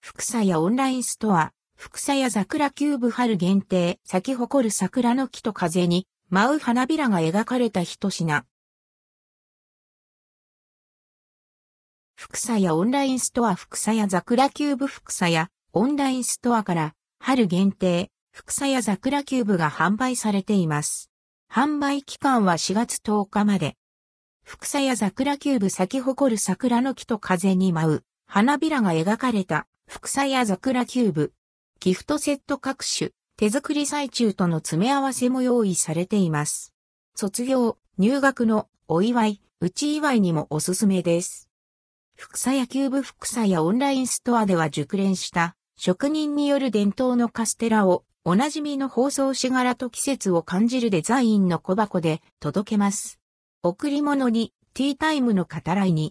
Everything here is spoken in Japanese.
福砂屋オンラインストア、フクサヤ桜キューブ春限定、咲き誇る桜の木と風に。舞う花びらが描かれた一品。福砂屋オンラインストア。フクサヤ桜キューブ福砂屋オンラインストアから。春限定。フクサヤ桜キューブが販売されています。販売期間は4月10日まで。フクサヤ桜キューブ咲き誇る桜の木と風に舞う花びらが描かれた。フクサヤ桜キューブ。ギフトセット各種、手作り最中との詰め合わせも用意されています。卒業、入学のお祝い、うち祝いにもおすすめです。福さ野球部福さやオンラインストアでは熟練した職人による伝統のカステラをおなじみの包装紙柄と季節を感じるデザインの小箱で届けます。贈り物にティータイムの語らいに